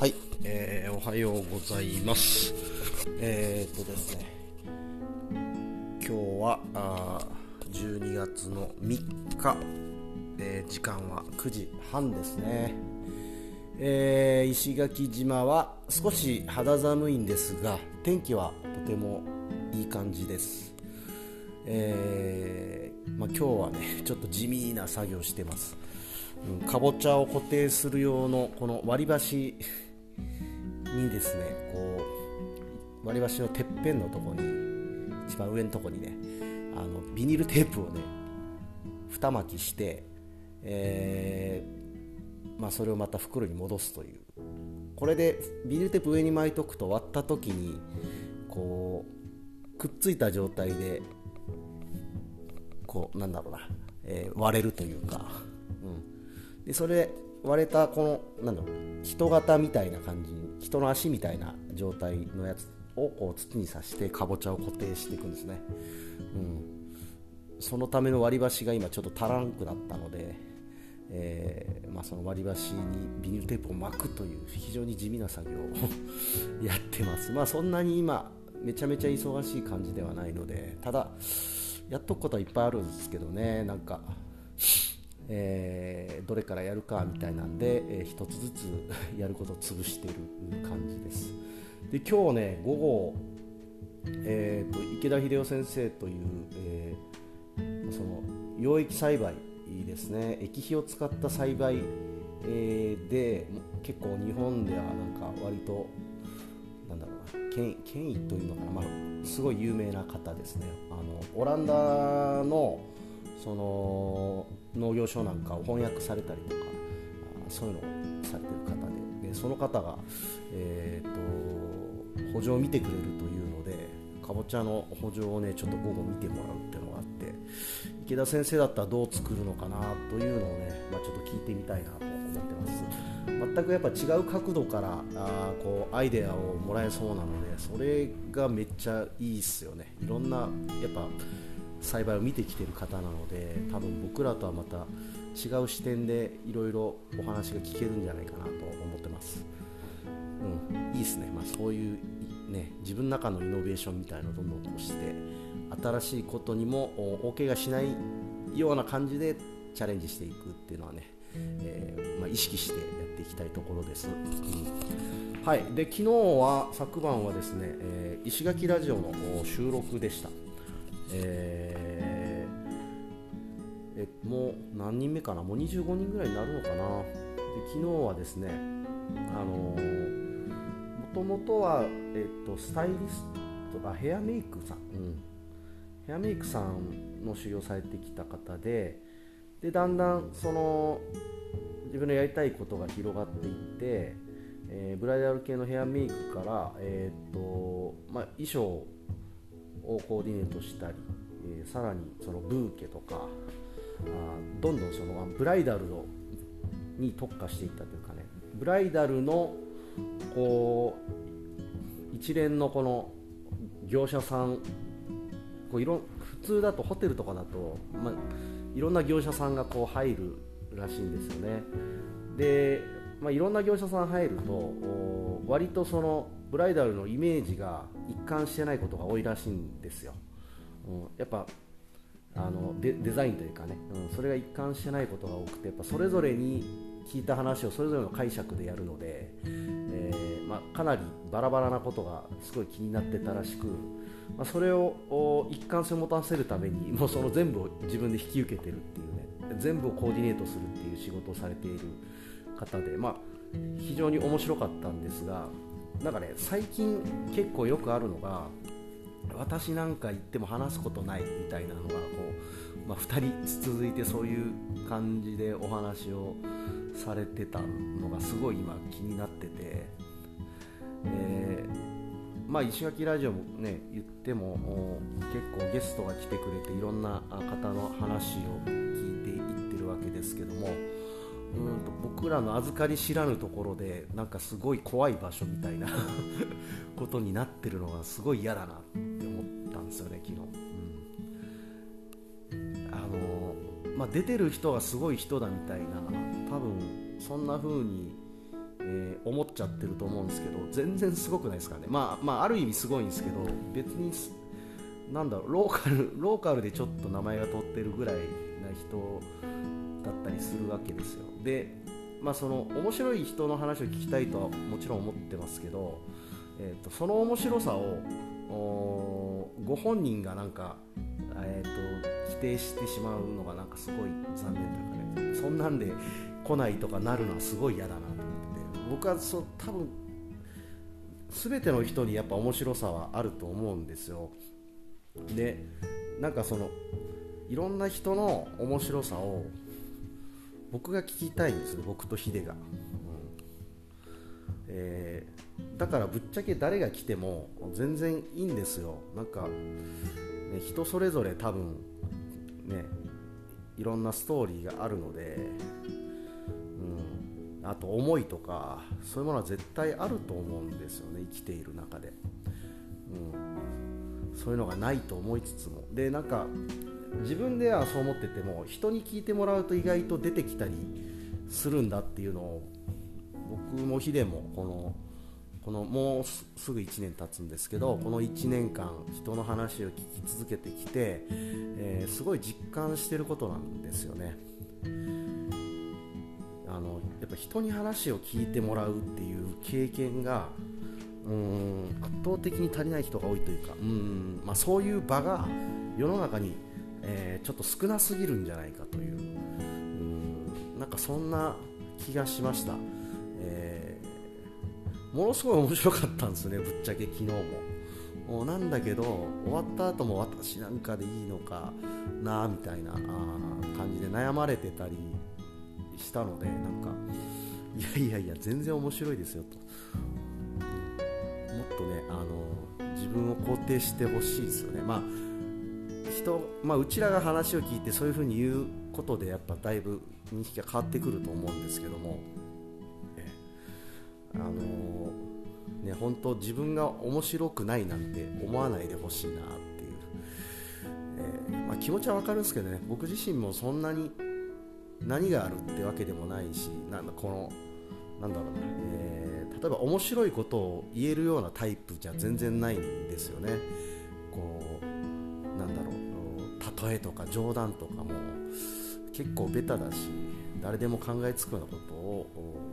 はい、えー、おはようございます。えー、っとですね、今日はあ12月の3日、えー、時間は9時半ですね。えー、石垣島は少し肌寒いんですが、天気はとてもいい感じです。えーまあ、今日はね、ちょっと地味な作業してます。うん、かぼちゃを固定する用のこの割り箸にですねこう割り箸のてっぺんのとこに一番上のとこにねあのビニールテープをね二巻きして、えー、まあ、それをまた袋に戻すという。これでビニールテープ上に巻いとくと割った時にこうくっついた状態でこうなんだろうな、えー、割れるというか、うん、でそれ割れたこのなんだろう人型みたいな感じに人の足みたいな状態のやつを土に刺してかぼちゃを固定していくんですね、うん、そのための割り箸が今ちょっと足らんくなったので、えー、まあ、その割り箸にビニールテープを巻くという非常に地味な作業を やってます。まあそんなに今めちゃめちゃ忙しい感じではないのでただやっとくことはいっぱいあるんですけどね。なんかえー、どれからやるかみたいなんで、えー、1つずつ やることを潰している感じです。で今日ね午後、えーと、池田秀夫先生という、えー、その溶液栽培ですね。液肥を使った栽培、えー、で結構日本ではなんか割となんだろうな権権威というのかな、まあ、すごい有名な方ですね。あのオランダのその農業書なんかを翻訳されたりとかそういうのをされてる方で。でその方が、えーと、補助を見てくれるというのでかぼちゃの補助をねちょっと午後見てもらうっていうのがあって池田先生だったらどう作るのかなというのをね、まあ、ちょっと聞いてみたいなと思ってます。全くやっぱ違う角度からあこうアイデアをもらえそうなのでそれがめっちゃいいっすよね。いろんなやっぱ栽培を見てきてる方なので多分僕らとはまた違う視点でいろいろお話が聞けるんじゃないかなと思ってます、うん、いいですね、まあ、そういう、ね、自分の中のイノベーションみたいなのをどんどん起こして新しいことにも大怪我しないような感じでチャレンジしていくっていうのはね、えー、まあ、意識してやっていきたいところです、うん、はい、で昨日は昨晩はですね、えー、石垣ラジオの収録でした。えー、えもう何人目かな？もう25人ぐらいになるのかな？で昨日はですねあのもともとは、えっと、スタイリストあヘアメイクさん、うん、ヘアメイクさんの修行されてきた方ででだんだんその自分のやりたいことが広がっていって、えー、ブライダル系のヘアメイクから、えーとまあ、衣装をコーディネートしたり、えー、さらにそのブーケとかあどんどんそのブライダルのに特化していったというかねブライダルのこう一連のこの業者さんこういろ普通だとホテルとかだと、まあ、いろんな業者さんがこう入るらしいんですよね。で、まあ、いろんな業者さん入ると割とそのブライダルのイメージが一貫してないことが多いらしいんですよ、うん、やっぱあのデザインというかね、うん、それが一貫してないことが多くてやっぱそれぞれに聞いた話をそれぞれの解釈でやるので、えー、まあ、かなりバラバラなことがすごい気になってたらしく、まあ、それを一貫性を持たせるために もうその全部を自分で引き受けてるっていうね。全部をコーディネートするっていう仕事をされている方で、まあ、非常に面白かったんですがなんかね最近結構よくあるのが私なんか言っても話すことないみたいなのがこう、まあ、2人続いてそういう感じでお話をされてたのがすごい今気になってて、えー、まあ、石垣ラジオもね言っても結構ゲストが来てくれていろんな方の話を聞いていってるわけですけどもうんと僕らの預かり知らぬところでなんかすごい怖い場所みたいな ことになってるのがすごい嫌だなって思ったんですよね昨日、うん、あのまあ、出てる人がすごい人だみたいな多分そんな風に、えー、思っちゃってると思うんですけど全然すごくないですかね、まあ、まあある意味すごいんですけど別になんだろうローカルローカルでちょっと名前が通ってるぐらいな人だったりするわけですよ。でまあその面白い人の話を聞きたいとはもちろん思ってますけど、えーと、その面白さをご本人がなんか、えーと、否定してしまうのがなんかすごい残念というかねそんなんで来ないとかなるのはすごい嫌だなと思って僕はそ多分全ての人にやっぱ面白さはあると思うんですよ。でなんかそのいろんな人の面白さを僕が聞きたいんです僕とヒデが、うん。えー、だからぶっちゃけ誰が来ても全然いいんですよ。なんか、ね、人それぞれ多分ねいろんなストーリーがあるので、うん、あと思いとかそういうものは絶対あると思うんですよね生きている中で、うん、そういうのがないと思いつつも。でなんか自分ではそう思ってても人に聞いてもらうと意外と出てきたりするんだっていうのを僕もヒデもこのこのもうすぐ1年経つんですけどこの1年間人の話を聞き続けてきて、えー、すごい実感してることなんですよね。あのやっぱ人に話を聞いてもらうっていう経験がうん圧倒的に足りない人が多いというかうん、まあ、そういう場が世の中にえー、ちょっと少なすぎるんじゃないかという。うんなんかそんな気がしました、えー、ものすごい面白かったんですねぶっちゃけ昨日も。なんだけど終わった後も私なんかでいいのかなみたいな感じで悩まれてたりしたのでなんかいやいやいや全然面白いですよと。もっとねあの自分を肯定してほしいですよね。まあ人、まあ、うちらが話を聞いてそういうふうに言うことでやっぱだいぶ認識が変わってくると思うんですけども、あのー、ね、本当自分が面白くないなんて思わないでほしいなっていう、えー、まあ、気持ちは分かるんですけどね。僕自身もそんなに何があるってわけでもないしなんだこのなんだろうな、えー、例えば面白いことを言えるようなタイプじゃ全然ないんですよね。こうなんだろう。例えとか冗談とかも結構ベタだし誰でも考えつくようなことを、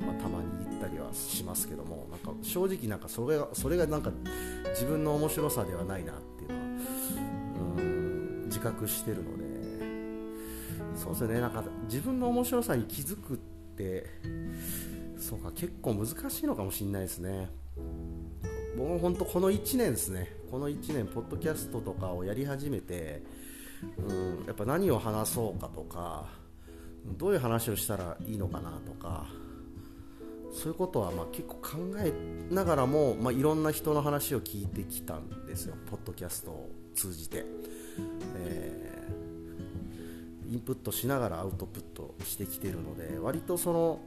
まあ、たまに言ったりはしますけどもなんか正直なんかそれがそれがなんか自分の面白さではないなっていうのはうん自覚してるのでそうですねなんか自分の面白さに気づくってそうか結構難しいのかもしれないですね。僕も本当この1年ですねこの1年ポッドキャストとかをやり始めてうんやっぱ何を話そうかとかどういう話をしたらいいのかなとかそういうことはま結構考えながらも、まあ、いろんな人の話を聞いてきたんですよ。ポッドキャストを通じて、えー、インプットしながらアウトプットしてきてるので割とその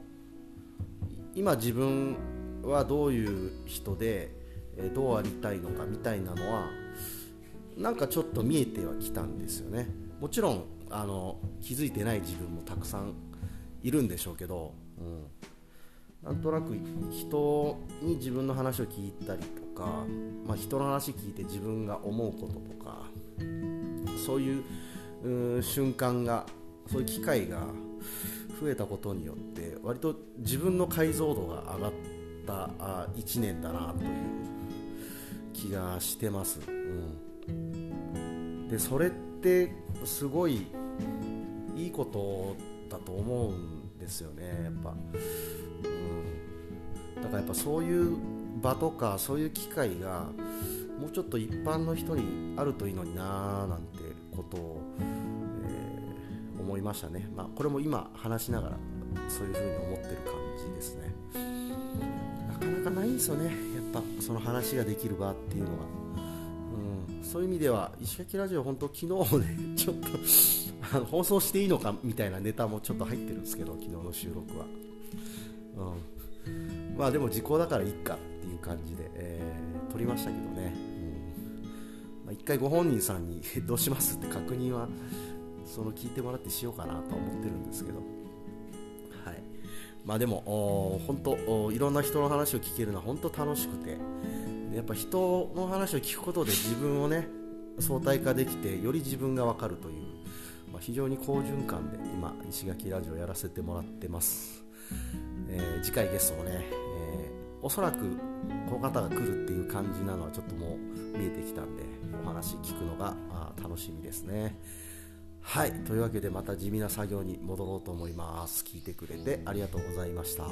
今自分はどういう人でどうありたいのかみたいなのはなんかちょっと見えてはきたんですよね。もちろんあの気づいてない自分もたくさんいるんでしょうけど、うん、なんとなく人に自分の話を聞いたりとか、まあ、人の話聞いて自分が思うこととかそういう瞬間がそういう機会が増えたことによって割と自分の解像度が上がった1年だなという気がしてます。うん。でそれってすごいいいことだと思うんですよねやっぱ、うん、だからやっぱそういう場とかそういう機会がもうちょっと一般の人にあるといいのになーなんてことを、えー、思いましたね、まあ、これも今話しながらそういうふうに思ってる感じですね。なかなかないんですよねやっぱその話ができる場っていうのは。うん。そういう意味では石垣ラジオ本当昨日ねちょっとあの放送していいのかみたいなネタもちょっと入ってるんですけど昨日の収録は、うん、まあでも時効だからいいかっていう感じで、えー、撮りましたけどね、うん。まあ、一回ご本人さんにどうしますって確認はその聞いてもらってしようかなと思ってるんですけど。はい。まあでも本当いろんな人の話を聞けるのは本当楽しくてやっぱ人の話を聞くことで自分をね相対化できてより自分が分かるという、まあ、非常に好循環で今石垣ラジオやらせてもらってます、えー、次回ゲストもね、えー、おそらくこの方が来るっていう感じなのはちょっともう見えてきたんでお話聞くのが楽しみですね。はい。というわけでまた地味な作業に戻ろうと思います。聞いてくれてありがとうございました。